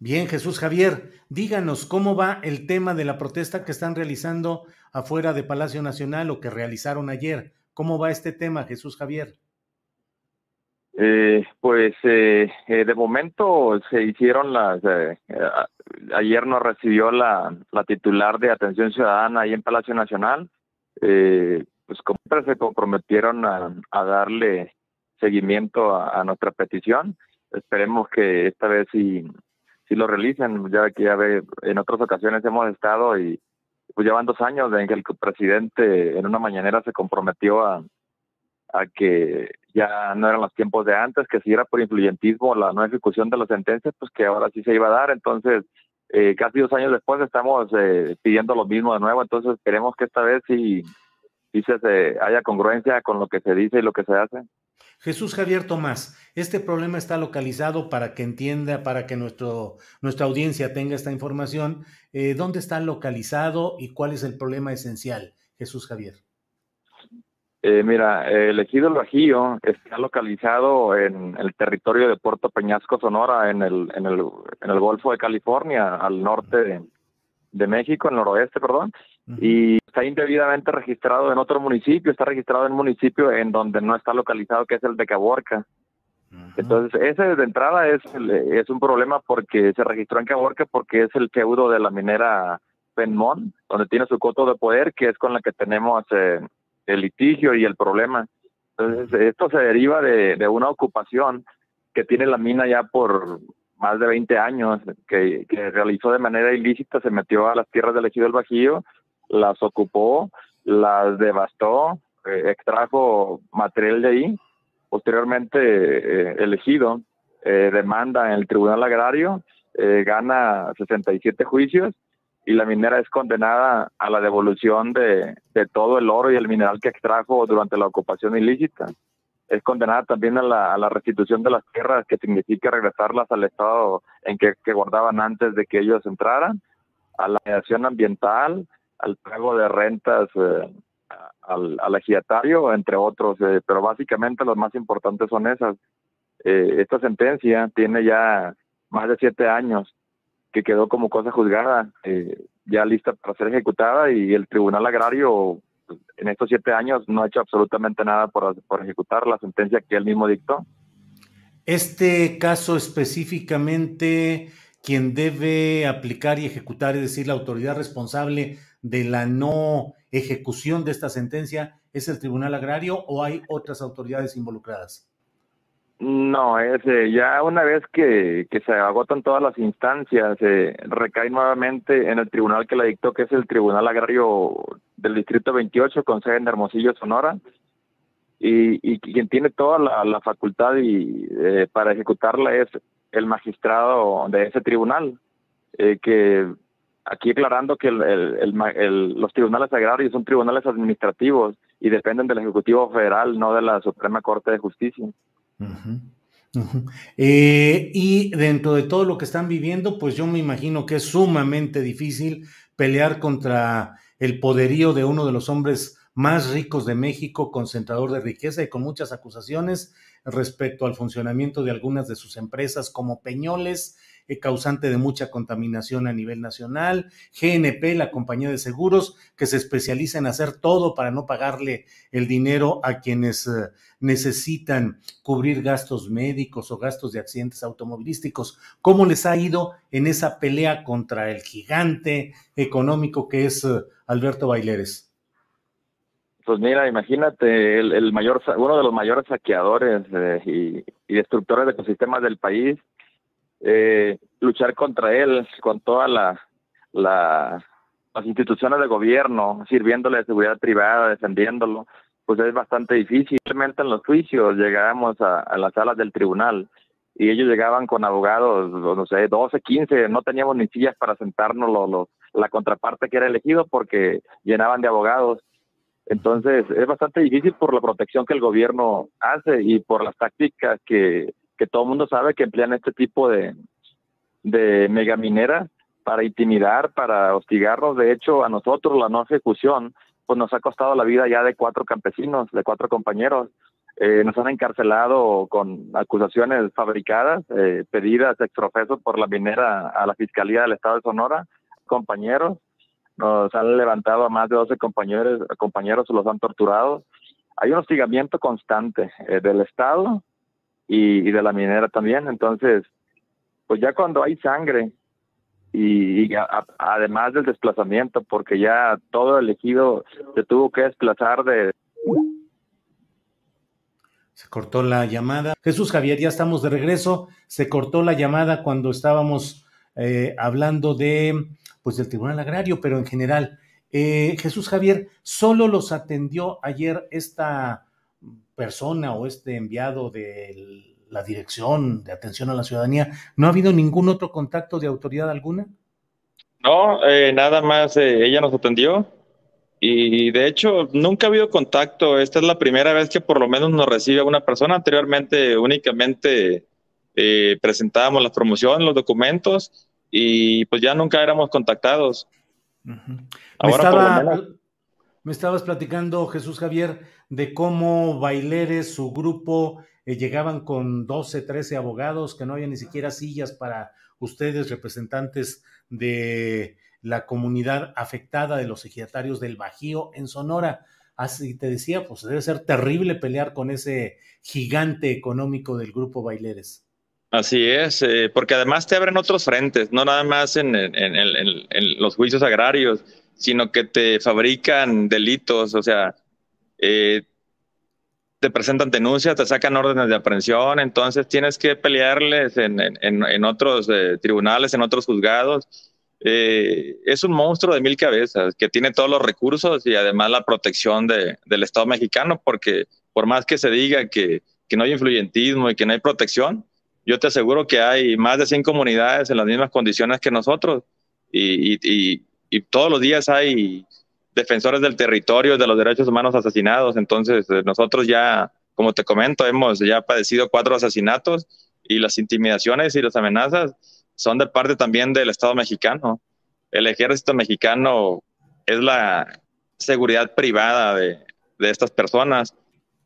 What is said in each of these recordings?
Bien, Jesús Javier, díganos cómo va el tema de la protesta que están realizando afuera de Palacio Nacional o que realizaron ayer. ¿Cómo va este tema, Jesús Javier? Eh, pues eh, eh, de momento se hicieron las. ayer nos recibió la, titular de Atención Ciudadana ahí en Palacio Nacional. pues como se comprometieron a, darle seguimiento a, nuestra petición. Esperemos que esta vez sí si lo realicen, ya que ya ve, en otras ocasiones hemos estado y pues llevan dos años en que el presidente en una mañanera se comprometió a, a que ya no eran los tiempos de antes, que si era por influyentismo la no ejecución de las sentencias, pues que ahora sí se iba a dar. Entonces, eh, casi dos años después estamos eh, pidiendo lo mismo de nuevo, entonces queremos que esta vez sí, sí se, haya congruencia con lo que se dice y lo que se hace. Jesús Javier Tomás, este problema está localizado para que entienda, para que nuestro, nuestra audiencia tenga esta información. Eh, ¿Dónde está localizado y cuál es el problema esencial, Jesús Javier? Eh, mira, el ejido Bajío está localizado en el territorio de Puerto Peñasco, Sonora, en el, en el, en el Golfo de California, al norte de, de México, en el noroeste, perdón, y está indebidamente registrado en otro municipio, está registrado en un municipio en donde no está localizado, que es el de Caborca. Entonces, ese de entrada es, es un problema porque se registró en Caborca porque es el feudo de la minera Penmont, donde tiene su coto de poder, que es con la que tenemos eh, el litigio y el problema. Entonces, esto se deriva de, de una ocupación que tiene la mina ya por más de 20 años, que, realizó de manera ilícita, se metió a las tierras del ejido del Bajío, las ocupó, las devastó, eh, extrajo material de ahí. Posteriormente, eh, elegido eh, demanda en el Tribunal Agrario, gana 67 juicios y la minera es condenada a la devolución de, todo el oro y el mineral que extrajo durante la ocupación ilícita es condenada también a la, a la, restitución de las tierras, que significa regresarlas al estado en que, guardaban antes de que ellos entraran, a la mediación ambiental, al pago de rentas eh, al, al ejidatario, entre otros, eh, pero básicamente los más importantes son esas. Eh, esta sentencia tiene ya más de siete años que quedó como cosa juzgada, ya lista para ser ejecutada y el Tribunal Agrario en estos siete años no ha hecho absolutamente nada por, ejecutar la sentencia que él mismo dictó. Este caso específicamente, quien debe aplicar y ejecutar, es decir, la autoridad responsable de la no ejecución de esta sentencia, ¿es el Tribunal Agrario o hay otras autoridades involucradas? No, es, eh, ya una vez que, se agotan todas las instancias, recae nuevamente en el tribunal que la dictó, que es el Tribunal Agrario del Distrito 28, con sede en Hermosillo, Sonora, y, quien tiene toda la, facultad eh, para ejecutarla es el magistrado de ese tribunal, eh, que aquí aclarando que los tribunales agrarios son tribunales administrativos y dependen del Ejecutivo Federal, no de la Suprema Corte de Justicia. Eh, y dentro de todo lo que están viviendo, pues yo me imagino que es sumamente difícil pelear contra el poderío de uno de los hombres más ricos de México, concentrador de riqueza y con muchas acusaciones. Respecto al funcionamiento de algunas de sus empresas como Peñoles, eh, causante de mucha contaminación a nivel nacional, GNP, la compañía de seguros, que se especializa en hacer todo para no pagarle el dinero a quienes eh, necesitan cubrir gastos médicos o gastos de accidentes automovilísticos. ¿Cómo les ha ido en esa pelea contra el gigante económico que es eh, Alberto Baileres? Pues mira, imagínate, el, mayor, uno de los mayores saqueadores y, y, destructores de ecosistemas del país, eh, luchar contra él con todas la, las instituciones de gobierno, sirviéndole de seguridad privada, defendiéndolo, pues es bastante difícil. Simplemente en los juicios llegábamos a, las salas del tribunal y ellos llegaban con abogados, no sé, 12, 15, no teníamos ni sillas para sentarnos los, los, la contraparte que era elegido porque llenaban de abogados. Entonces es bastante difícil por la protección que el gobierno hace y por las tácticas que que todo el mundo sabe que emplean este tipo de, de megamineras para intimidar, para hostigarnos. De hecho, a nosotros la no ejecución pues nos ha costado la vida ya de cuatro campesinos, de cuatro compañeros. Eh, nos han encarcelado con acusaciones fabricadas, eh, pedidas extrofesos por la minera a la Fiscalía del Estado de Sonora, compañeros. Nos han levantado a más de 12 compañeros, compañeros los han torturado. Hay un hostigamiento constante eh, del Estado y, de la minera también. Entonces, pues ya cuando hay sangre y, además del desplazamiento, porque ya todo el ejido se tuvo que desplazar de... Se cortó la llamada. Jesús Javier, ya estamos de regreso. Se cortó la llamada cuando estábamos eh, hablando de, pues, del Tribunal Agrario, pero en general. Eh, Jesús Javier, ¿solo los atendió ayer esta persona o este enviado de la Dirección de Atención a la Ciudadanía, ¿no ha habido ningún otro contacto de autoridad alguna? No, eh, nada más eh, ella nos atendió y de hecho nunca ha habido contacto. Esta es la primera vez que por lo menos nos recibe una persona. Anteriormente únicamente eh, presentábamos la promoción, los documentos y pues ya nunca éramos contactados. Ahora me estabas platicando, Jesús Javier, de cómo Baileres, su grupo, eh, llegaban con 12, 13 abogados, que no había ni siquiera sillas para ustedes, representantes de la comunidad afectada de los ejidatarios del Bajío en Sonora. Así te decía, pues debe ser terrible pelear con ese gigante económico del grupo Baileres. Así es, eh, porque además te abren otros frentes, no nada más en, los juicios agrarios, sino que te fabrican delitos, o sea, eh, te presentan denuncias, te sacan órdenes de aprehensión, entonces tienes que pelearles en otros eh, tribunales, en otros juzgados. Eh, es un monstruo de mil cabezas que tiene todos los recursos y además la protección de, del Estado mexicano, porque por más que se diga que, que, no hay influyentismo y que no hay protección, yo te aseguro que hay más de 100 comunidades en las mismas condiciones que nosotros y, y, y todos los días hay defensores del territorio, de los derechos humanos asesinados. Entonces, eh, nosotros ya, como te comento, hemos ya padecido cuatro asesinatos y las intimidaciones y las amenazas son de parte también del Estado mexicano. El ejército mexicano es la seguridad privada de, de estas personas.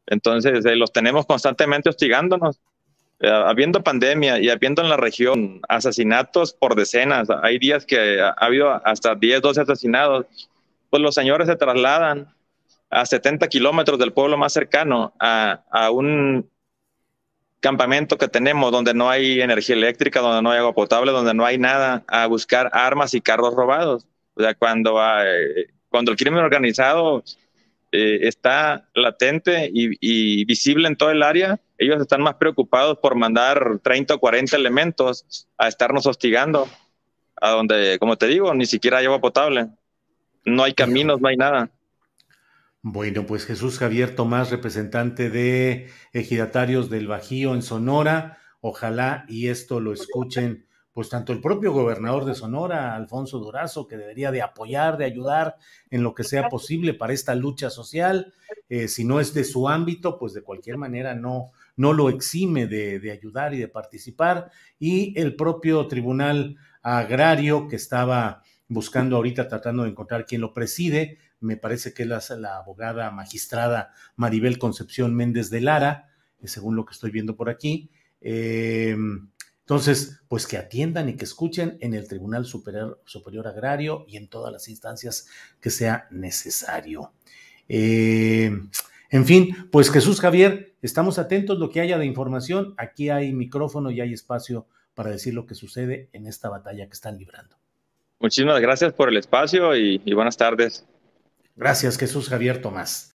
Entonces, eh, los tenemos constantemente hostigándonos. Eh, habiendo pandemia y habiendo en la región asesinatos por decenas, hay días que ha, ha habido hasta 10, 12 asesinados pues los señores se trasladan a 70 kilómetros del pueblo más cercano a, a, un campamento que tenemos donde no hay energía eléctrica, donde no hay agua potable, donde no hay nada, a buscar armas y carros robados. O sea, cuando, cuando el crimen organizado eh, está latente y, y, visible en todo el área, ellos están más preocupados por mandar 30 o 40 elementos a estarnos hostigando, a donde, como te digo, ni siquiera hay agua potable no hay caminos, no hay nada. Bueno, pues Jesús Javier Tomás, representante de ejidatarios del Bajío en Sonora, ojalá y esto lo escuchen, pues tanto el propio gobernador de Sonora, Alfonso Durazo, que debería de apoyar, de ayudar en lo que sea posible para esta lucha social, eh, si no es de su ámbito, pues de cualquier manera no, no lo exime de, de ayudar y de participar, y el propio Tribunal Agrario que estaba buscando ahorita, tratando de encontrar quién lo preside. Me parece que es la, abogada magistrada Maribel Concepción Méndez de Lara. según lo que estoy viendo por aquí. Entonces, pues que atiendan y que escuchen en el Tribunal Superior, Superior Agrario y en todas las instancias que sea necesario. En fin, pues Jesús Javier, estamos atentos lo que haya de información. Aquí hay micrófono y hay espacio para decir lo que sucede en esta batalla que están librando. Muchísimas gracias por el espacio y, y buenas tardes. Gracias, Jesús Javier Tomás.